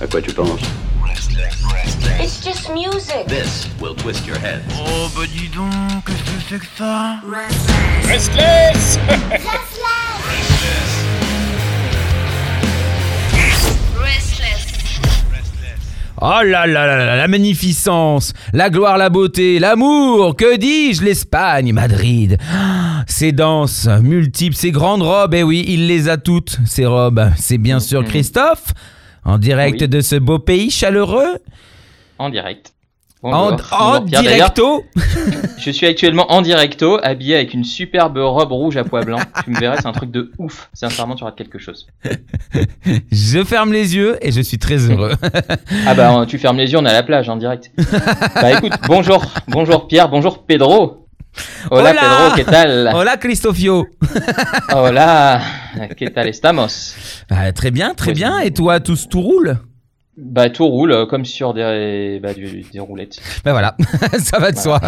À quoi tu penses It's just music. This will twist your head. Oh bah dis donc, qu'est-ce que c'est que ça Restless Restless. Oh là là là là, la magnificence, la gloire, la beauté, l'amour, que dis-je, l'Espagne, Madrid. Ah, Ces danses multiples, ces grandes robes, eh oui, il les a toutes, ces robes. C'est bien sûr Christophe, en direct Oui. de ce beau pays chaleureux, En direct. en, Bonjour. en Bonjour, Pierre. D'ailleurs, directo. Je suis actuellement en directo, habillé avec une superbe robe rouge à pois blancs. Tu me verrais, c'est un truc de ouf. Sincèrement, tu rates quelque chose. Je ferme les yeux et je suis très heureux. Ah bah, tu fermes les yeux, on est à la plage en direct. Bah écoute, bonjour, bonjour Pierre, bonjour Pedro. Hola, Hola. Pedro, ¿qué tal? Hola Cristofio. Hola, ¿qué tal estamos? Ah, très bien, très bien. Et toi, tout, tout roule? Bah tout roule euh, comme sur des, bah, du- des roulettes. Ben voilà, ça va de soi.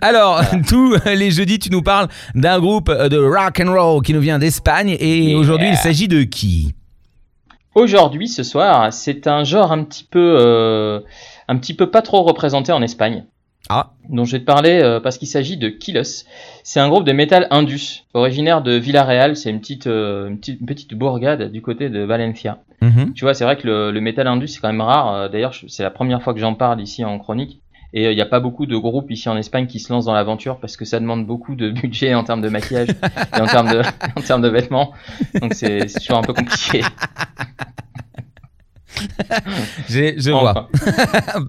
Alors, tous les jeudis, tu nous parles d'un groupe de rock and roll qui nous vient d'Espagne. Et Yeah. aujourd'hui, il s'agit de qui? Aujourd'hui, ce soir, c'est un genre un petit peu, euh, un petit peu pas trop représenté en Espagne. Ah. Dont je vais te parler euh, parce qu'il s'agit de Kilos. C'est un groupe de métal indus, originaire de Villarreal. C'est une petite, euh, une petite, une petite bourgade du côté de Valencia. Mhm. Tu vois, c'est vrai que le, le métal indus c'est quand même rare. Euh, D'ailleurs, c'est la première fois que j'en parle ici en chronique. Et il n'y a pas beaucoup de groupes ici en Espagne qui se lancent dans l'aventure parce que ça demande beaucoup de budget en termes de maquillage et en termes de, en termes de vêtements. Donc c'est toujours un peu compliqué. Je vois.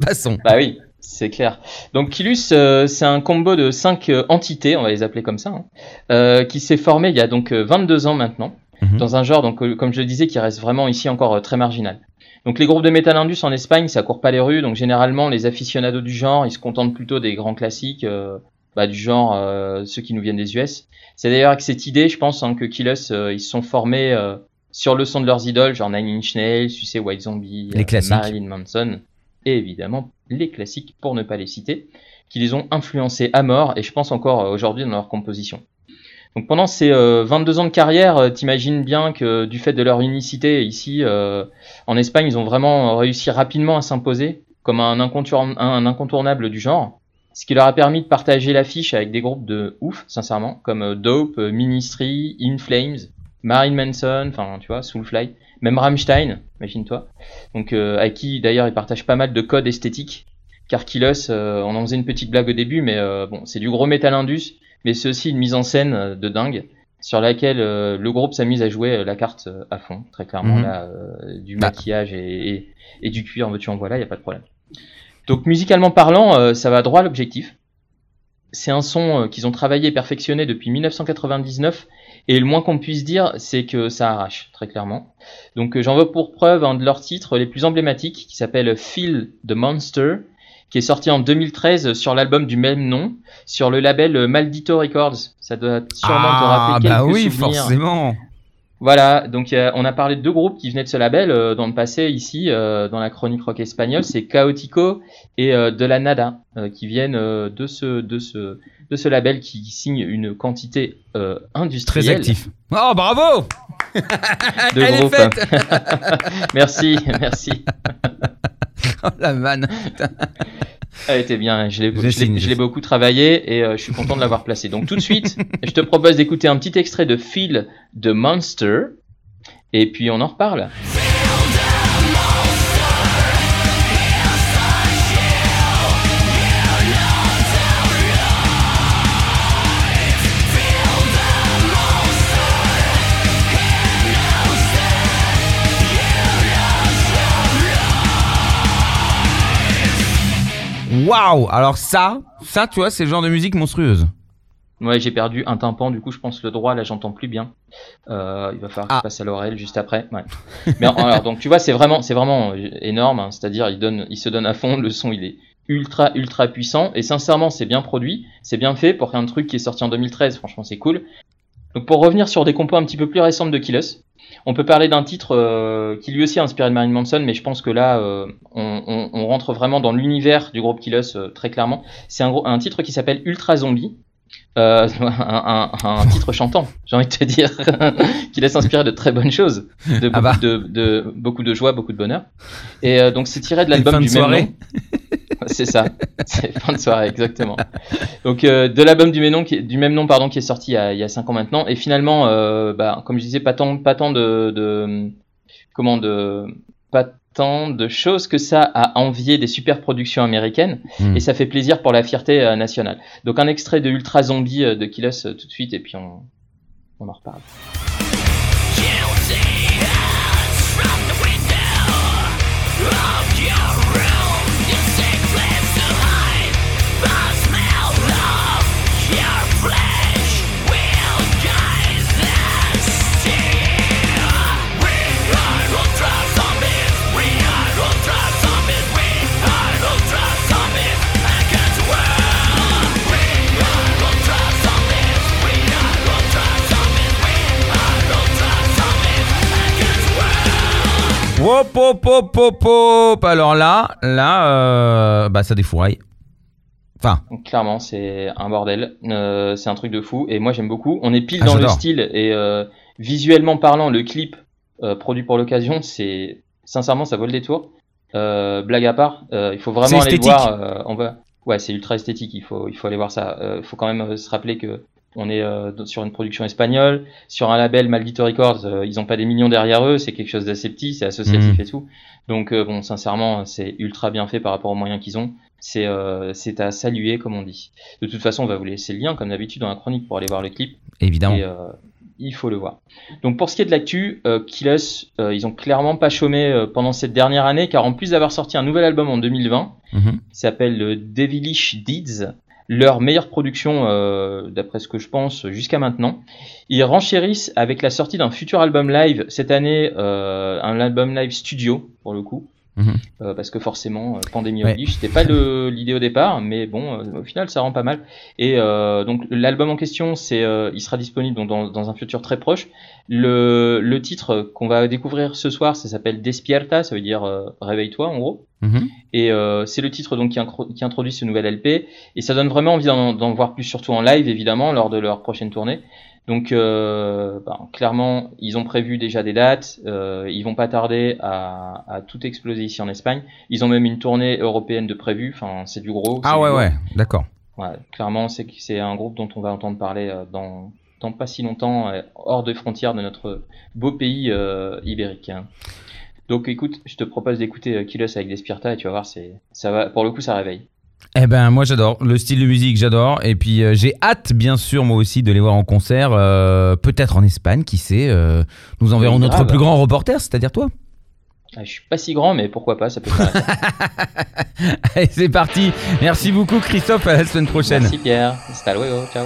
Passons. Bah oui, c'est clair. Donc Kilus, euh, c'est un combo de cinq euh, entités, on va les appeler comme ça, hein, euh, qui s'est formé il y a donc euh, 22 ans maintenant, Mhm. dans un genre, donc euh, comme je le disais, qui reste vraiment ici encore euh, très marginal. Donc les groupes de metal indus en Espagne, ça court pas les rues, donc généralement les aficionados du genre, ils se contentent plutôt des grands classiques, euh, bah, du genre euh, ceux qui nous viennent des US. C'est d'ailleurs avec cette idée, je pense, hein, que Killus, euh, ils se sont formés euh, sur le son de leurs idoles, genre Nine Inch Nails, tu sais, White Zombie, Les classiques. Marilyn Manson, et évidemment les classiques, pour ne pas les citer, qui les ont influencés à mort, et je pense encore euh, aujourd'hui dans leur composition. Donc pendant ces euh, 22 ans de carrière, euh, t'imagines bien que du fait de leur unicité ici, euh, en Espagne, ils ont vraiment réussi rapidement à s'imposer comme un, un incontournable du genre, ce qui leur a permis de partager l'affiche avec des groupes de ouf, sincèrement, comme Dope, Ministry, In Flames, Marilyn Manson, enfin tu vois, Soulfly, même Rammstein, imagine-toi. Donc euh, avec qui d'ailleurs ils partagent pas mal de codes esthétiques. Car Kilos, euh, on en faisait une petite blague au début, mais euh, bon, c'est du gros métal indus, mais c'est aussi une mise en scène euh, de dingue sur laquelle euh, le groupe s'amuse à jouer euh, la carte euh, à fond, très clairement Mhm. là, euh, du Bah. maquillage et, et, et du cuir, en veux-tu en voilà, y a pas de problème. Donc musicalement parlant, euh, ça va droit à l'objectif. C'est un son euh, qu'ils ont travaillé et perfectionné depuis 1999 et le moins qu'on puisse dire, c'est que ça arrache, très clairement. Donc euh, j'en veux pour preuve un de leurs titres les plus emblématiques qui s'appelle Feel the Monster, qui est sorti en 2013 sur l'album du même nom, sur le label Maldito Records. Ça doit sûrement te Ah, rappeler bah quelques oui, souvenirs. forcément. Voilà, donc euh, on a parlé de deux groupes qui venaient de ce label euh, dans le passé ici, euh, dans la chronique rock espagnole, c'est Chaotico et De La Nada, qui viennent de ce de ce de ce label qui signe une quantité euh, Très industrielle actif. Oh, bravo de Elle est faite merci, merci. Oh, la vanne. Elle était bien, je l'ai Je l'ai- beaucoup travaillé et euh, je suis content de l'avoir placé. Donc tout de suite, je te propose d'écouter un petit extrait de Feel de Monster et puis on en reparle. Waouh Alors ça, ça, tu vois, c'est le genre de musique monstrueuse. Ouais, j'ai perdu un tympan, du coup je pense le droit là j'entends plus bien. Euh, il va falloir que Ah. je passe à l'oreille juste après. Ouais. Mais alors donc tu vois c'est vraiment c'est vraiment euh, énorme, hein. c'est-à-dire il donne il se donne à fond, le son il est ultra ultra puissant et sincèrement c'est bien produit, c'est bien fait pour un truc qui est sorti en 2013, franchement c'est cool. Donc pour revenir sur des compos un petit peu plus récentes de Killus, on peut parler d'un titre euh, qui lui aussi a inspiré de Manson, mais je pense que là euh, on, rentre vraiment dans l'univers du groupe Killus euh, très clairement. C'est un titre qui s'appelle Ultra Zombie Euh, un, un- un titre chantant, j'ai envie de te dire, qui laisse inspirer de très bonnes choses, de beaucoup, Ah bah. de, de- beaucoup de joie, beaucoup de bonheur. Et euh, donc c'est tiré de l'album du même nom. C'est ça, c'est fin de soirée, exactement. Donc euh, de l'album du même nom, qui est, du même nom pardon, qui est sorti il y a, il y a 5 ans maintenant. Et finalement, bah, comme je disais, pas tant, pas tant de, de comment de pas tant de choses que ça à envier des super productions américaines Hmm. et ça fait plaisir pour la fierté euh, nationale. Donc un extrait de Ultra Zombie euh, de Killos euh, tout de suite et puis on, on en reparle. Hop, hop, hop, hop, hop. Alors là, là, euh, bah ça défouraille. Enfin, clairement c'est un bordel, Euh, c'est un truc de fou et moi j'aime beaucoup. On est pile Ah, dans le style et euh, visuellement parlant le clip produit pour l'occasion c'est sincèrement ça vaut le détour. Blague à part, il faut vraiment aller le voir. on va, ouais c'est ultra esthétique, il faut il faut aller voir ça. Il faut quand même se rappeler que on est euh, sur une production espagnole, sur un label Maldito Records, euh, ils ont pas des millions derrière eux, c'est quelque chose d'assez petit, c'est associatif Mhm. et tout. Donc euh, bon, sincèrement, c'est ultra bien fait par rapport aux moyens qu'ils ont. C'est euh, c'est à saluer, comme on dit. De toute façon, on va vous laisser le lien, comme d'habitude, dans la chronique pour aller voir le clip. évidemment. Et euh, il faut le voir. Donc pour ce qui est de l'actu, euh, euh, ils ont clairement pas chômé euh, pendant cette dernière année, car en plus d'avoir sorti un nouvel album en 2020, Mhm. qui s'appelle Devilish Deeds, leur meilleure production, euh, d'après ce que je pense, jusqu'à maintenant. Ils renchérissent avec la sortie d'un futur album live cette année, euh, un album live studio, pour le coup. Mhm. Euh, parce que forcément, euh, pandémie Ouais. oblige, c'était pas l'idée au départ, mais bon, euh, au final, ça rend pas mal. Et euh, donc l'album en question, c'est, euh, il sera disponible donc, dans, dans un futur très proche. Le, le titre qu'on va découvrir ce soir, ça s'appelle Despierta, ça veut dire euh, réveille-toi en gros. Mhm. Et euh, c'est le titre donc qui, introduit ce nouvel LP et ça donne vraiment envie d'en voir plus, surtout en live évidemment lors de leur prochaine tournée. Donc euh, ben, clairement, ils ont prévu déjà des dates. Euh, ils vont pas tarder à, à tout exploser ici en Espagne. Ils ont même une tournée européenne de prévu. Enfin, c'est du gros. Ah ouais, ouais, d'accord. Ouais, clairement, c'est un groupe dont on va entendre parler euh, dans, dans pas si longtemps, hors des frontières de notre beau pays ibérique. hein. Donc écoute, je te propose d'écouter euh, Killers avec Despierta et tu vas voir, c'est ça va pour le coup ça réveille. Eh ben moi j'adore le style de musique j'adore et puis euh, j'ai hâte bien sûr moi aussi de les voir en concert euh, peut-être en Espagne qui sait euh, nous enverrons Oui, notre grave. plus grand reporter c'est-à-dire toi Ah, je suis pas si grand, mais pourquoi pas, ça peut faire. allez c'est parti merci beaucoup Christophe à la semaine prochaine Merci Pierre, hasta luego, ciao.